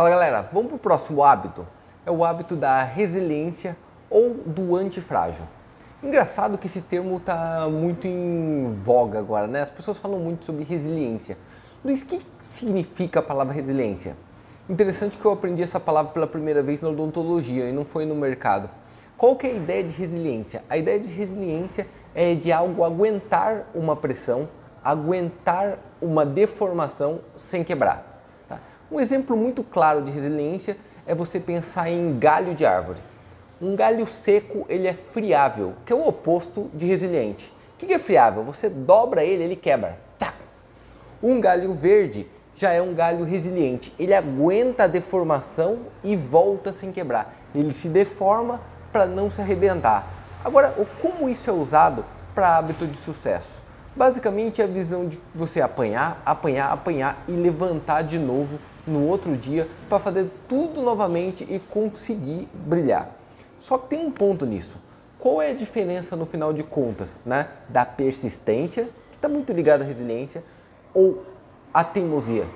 Fala galera, vamos para o próximo hábito. É o hábito da resiliência ou do antifrágil. Engraçado que esse termo está muito em voga agora, né? As pessoas falam muito sobre resiliência. Luiz, o que significa a palavra resiliência? Interessante que eu aprendi essa palavra pela primeira vez na odontologia e não foi no mercado. Qual que é a ideia de resiliência? A ideia de resiliência é de algo aguentar uma pressão, aguentar uma deformação sem quebrar. Um exemplo muito claro de resiliência é você pensar em galho de árvore. Um galho seco ele é friável, que é o oposto de resiliente. O que é friável? Você dobra ele, ele quebra. Tá. Um galho verde já é um galho resiliente. Ele aguenta a deformação e volta sem quebrar. Ele se deforma para não se arrebentar. Agora, como isso é usado para hábito de sucesso? Basicamente é a visão de você apanhar, apanhar, apanhar e levantar de novo no outro dia para fazer tudo novamente e conseguir brilhar. Só que tem um ponto nisso. Qual é a diferença no final de contas, né, da persistência, que está muito ligada à resiliência, ou a teimosia?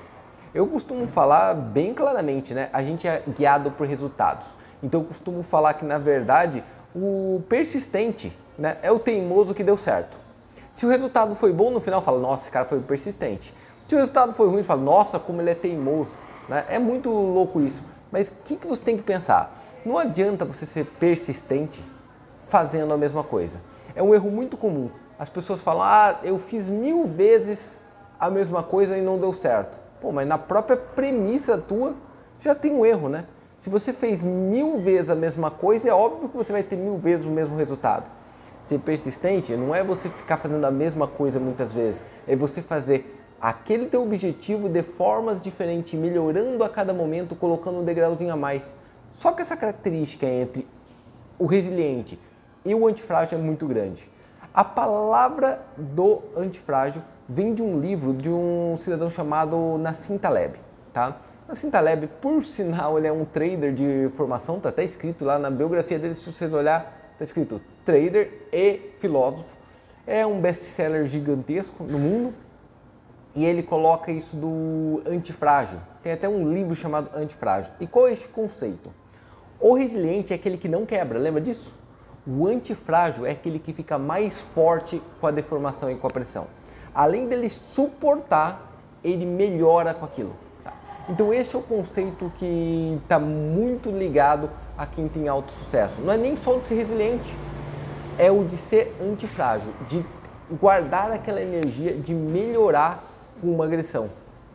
Eu costumo falar bem claramente, né? A gente é guiado por resultados. Então eu costumo falar que na verdade o persistente, né, é o teimoso que deu certo. Se o resultado foi bom no final, fala, nossa, esse cara foi persistente. Se o resultado foi ruim, fala, nossa, como ele é teimoso. Né? É muito louco isso. Mas o que, que você tem que pensar? Não adianta você ser persistente fazendo a mesma coisa. É um erro muito comum. As pessoas falam, ah, eu fiz mil vezes a mesma coisa e não deu certo. Pô, mas na própria premissa tua já tem um erro, né? Se você fez mil vezes a mesma coisa, é óbvio que você vai ter mil vezes o mesmo resultado. Ser persistente não é você ficar fazendo a mesma coisa muitas vezes, é você fazer aquele teu objetivo de formas diferentes, melhorando a cada momento, colocando um degrauzinho a mais. Só que essa característica entre o resiliente e o antifrágil é muito grande. A palavra do antifrágil vem de um livro de um cidadão chamado Nassim Taleb, tá? Nassim Taleb, por sinal, ele é um trader de formação, tá até escrito lá na biografia dele, se vocês olhar, tá escrito trader e filósofo. É um best-seller gigantesco no mundo e ele coloca isso do antifrágil. Tem até um livro chamado Antifrágil. E qual é este conceito? O resiliente é aquele que não quebra, lembra disso? O antifrágil é aquele que fica mais forte com a deformação e com a pressão. Além dele suportar, ele melhora com aquilo. Tá? Então este é o conceito que está muito ligado a quem tem alto sucesso. Não é nem só o de ser resiliente, é o de ser antifrágil, de guardar aquela energia, de melhorar com uma agressão.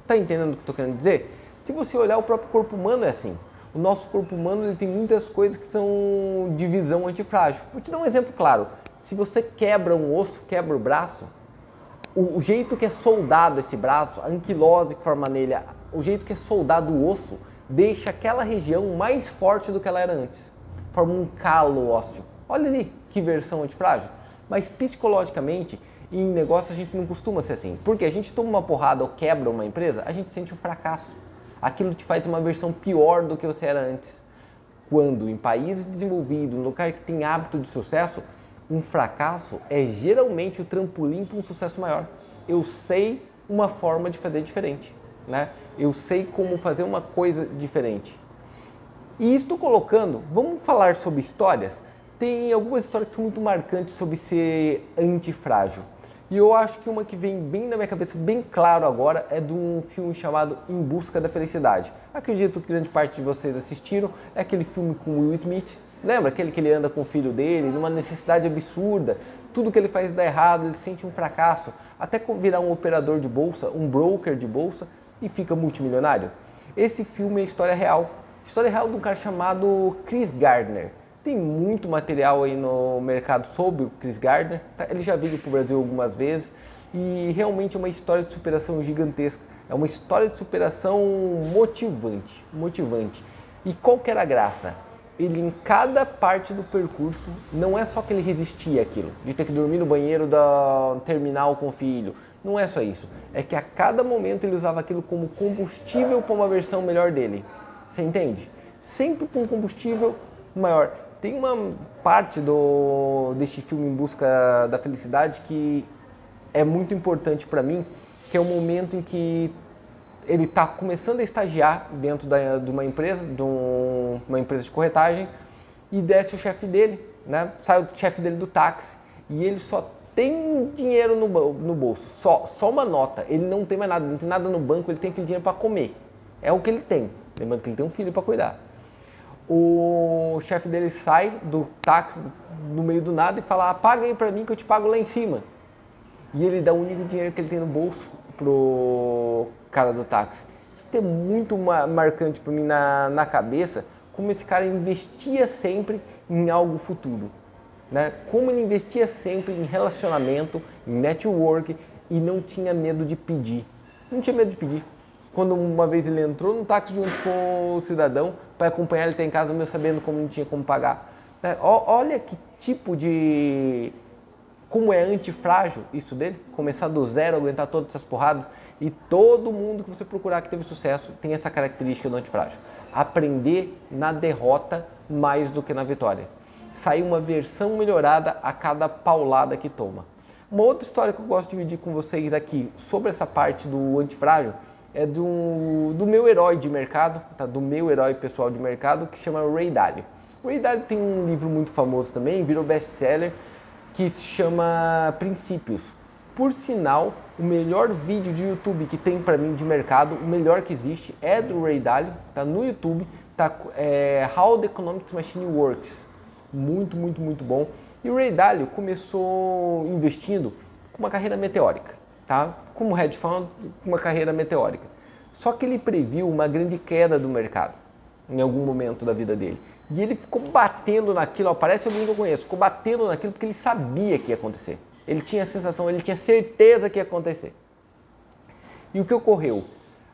Tá entendendo o que eu estou querendo dizer? Se você olhar o próprio corpo humano é assim o nosso corpo humano ele tem muitas coisas que são de visão antifrágil. Vou te dar um exemplo claro. Se você quebra um osso, quebra o braço, o, o jeito que é soldado esse braço, a anquilose que forma nele, o jeito que é soldado o osso, deixa aquela região mais forte do que ela era antes. Forma um calo ósseo. Olha ali que versão antifrágil. Mas psicologicamente, em negócio a gente não costuma ser assim. Porque a gente toma uma porrada ou quebra uma empresa, a gente sente um fracasso aquilo te faz uma versão pior do que você era antes. Quando em países desenvolvidos, no lugar que tem hábito de sucesso, um fracasso é geralmente o trampolim para um sucesso maior. Eu sei uma forma de fazer diferente, né? Eu sei como fazer uma coisa diferente. E estou colocando, vamos falar sobre histórias. Tem algumas histórias que são muito marcantes sobre ser antifrágil. E eu acho que uma que vem bem na minha cabeça, bem claro agora, é de um filme chamado Em Busca da Felicidade. Acredito que grande parte de vocês assistiram. É aquele filme com Will Smith. Lembra aquele que ele anda com o filho dele, numa necessidade absurda. Tudo que ele faz dá errado, ele sente um fracasso. Até virar um operador de bolsa, um broker de bolsa e fica multimilionário. Esse filme é história real. História real de um cara chamado Chris Gardner. Tem muito material aí no mercado sobre o Chris Gardner. Tá? Ele já veio para o Brasil algumas vezes e realmente é uma história de superação gigantesca. É uma história de superação motivante, motivante. E qual que era a graça? Ele em cada parte do percurso, não é só que ele resistia àquilo, de ter que dormir no banheiro da terminal com o filho. Não é só isso. É que a cada momento ele usava aquilo como combustível para uma versão melhor dele. Você entende? Sempre com combustível maior. Tem uma parte do, deste filme Em Busca da Felicidade que é muito importante para mim, que é o momento em que ele está começando a estagiar dentro da, de uma empresa, de um, uma empresa de corretagem, e desce o chefe dele, né? Sai o chefe dele do táxi e ele só tem dinheiro no, no bolso, só, só uma nota. Ele não tem mais nada, não tem nada no banco, ele tem aquele dinheiro para comer. É o que ele tem. Lembrando que ele tem um filho para cuidar. O chefe dele sai do táxi no meio do nada e fala: paga aí para mim que eu te pago lá em cima. E ele dá o único dinheiro que ele tem no bolso pro cara do táxi. Isso é muito marcante para mim na, na cabeça, como esse cara investia sempre em algo futuro. Né? Como ele investia sempre em relacionamento, em network e não tinha medo de pedir. Não tinha medo de pedir. Quando uma vez ele entrou no táxi junto com o cidadão para acompanhar ele até em casa, mesmo sabendo como não tinha como pagar. Né? Olha que tipo de como é antifrágil isso dele, começar do zero, aguentar todas essas porradas. E todo mundo que você procurar que teve sucesso tem essa característica do antifrágil. Aprender na derrota mais do que na vitória. Sair uma versão melhorada a cada paulada que toma. Uma outra história que eu gosto de dividir com vocês aqui sobre essa parte do antifrágil é do, do meu herói de mercado, tá? do meu herói pessoal de mercado, que chama Ray Dalio. O Ray Dalio tem um livro muito famoso também, virou best-seller, que se chama Princípios. Por sinal, o melhor vídeo de YouTube que tem para mim de mercado, o melhor que existe, é do Ray Dalio, tá no YouTube, tá é, How the Economic Machine Works. Muito, muito, muito bom. E o Ray Dalio começou investindo com uma carreira meteórica, tá? Como hedge fund, uma carreira meteórica. Só que ele previu uma grande queda do mercado em algum momento da vida dele. E ele ficou batendo naquilo, ó, parece alguém que eu conheço, ficou batendo naquilo porque ele sabia que ia acontecer. Ele tinha a sensação, ele tinha certeza que ia acontecer. E o que ocorreu?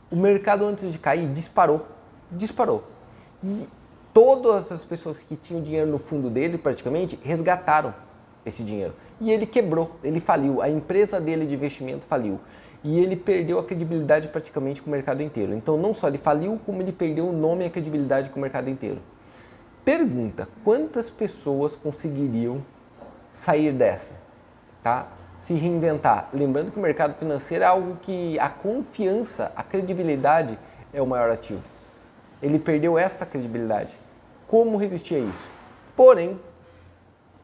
O mercado antes de cair disparou, disparou. E todas as pessoas que tinham dinheiro no fundo dele, praticamente, resgataram esse dinheiro. E ele quebrou, ele faliu, a empresa dele de investimento faliu. E ele perdeu a credibilidade praticamente com o mercado inteiro. Então, não só ele faliu, como ele perdeu o nome e a credibilidade com o mercado inteiro. Pergunta: quantas pessoas conseguiriam sair dessa? Tá? Se reinventar. Lembrando que o mercado financeiro é algo que a confiança, a credibilidade é o maior ativo. Ele perdeu esta credibilidade. Como resistir a isso? Porém,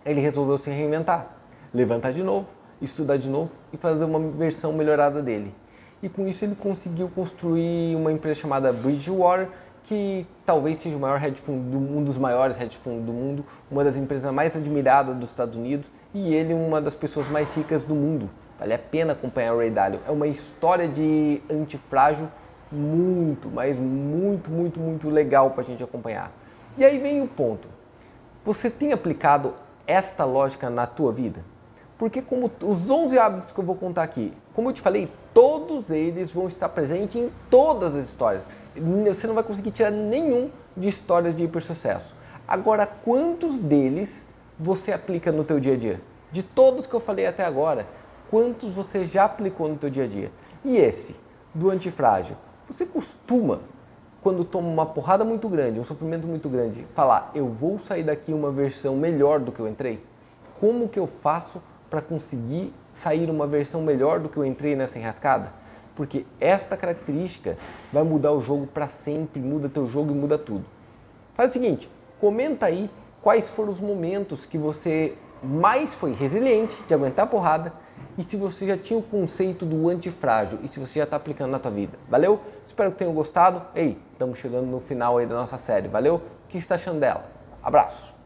ele resolveu se reinventar, levantar de novo, estudar de novo e fazer uma versão melhorada dele. E com isso ele conseguiu construir uma empresa chamada Bridgewater que talvez seja o maior hedge fund, um dos maiores hedge funds do mundo, uma das empresas mais admiradas dos Estados Unidos e ele uma das pessoas mais ricas do mundo. Vale a pena acompanhar o Ray Dalio. É uma história de antifrágil muito, mas muito, muito, muito legal para a gente acompanhar. E aí vem o ponto. Você tem aplicado esta lógica na tua vida? Porque como os 11 hábitos que eu vou contar aqui, como eu te falei, todos eles vão estar presentes em todas as histórias você não vai conseguir tirar nenhum de histórias de hipersucesso. Agora, quantos deles você aplica no teu dia a dia? De todos que eu falei até agora, quantos você já aplicou no teu dia a dia? E esse, do antifrágil, você costuma, quando toma uma porrada muito grande, um sofrimento muito grande, falar, eu vou sair daqui uma versão melhor do que eu entrei? Como que eu faço para conseguir sair uma versão melhor do que eu entrei nessa enrascada? porque esta característica vai mudar o jogo para sempre, muda teu jogo e muda tudo. Faz o seguinte, comenta aí quais foram os momentos que você mais foi resiliente de aguentar a porrada e se você já tinha o conceito do antifrágil e se você já está aplicando na tua vida. Valeu? Espero que tenham gostado. Ei, estamos chegando no final aí da nossa série. Valeu? O que você está achando dela? Abraço!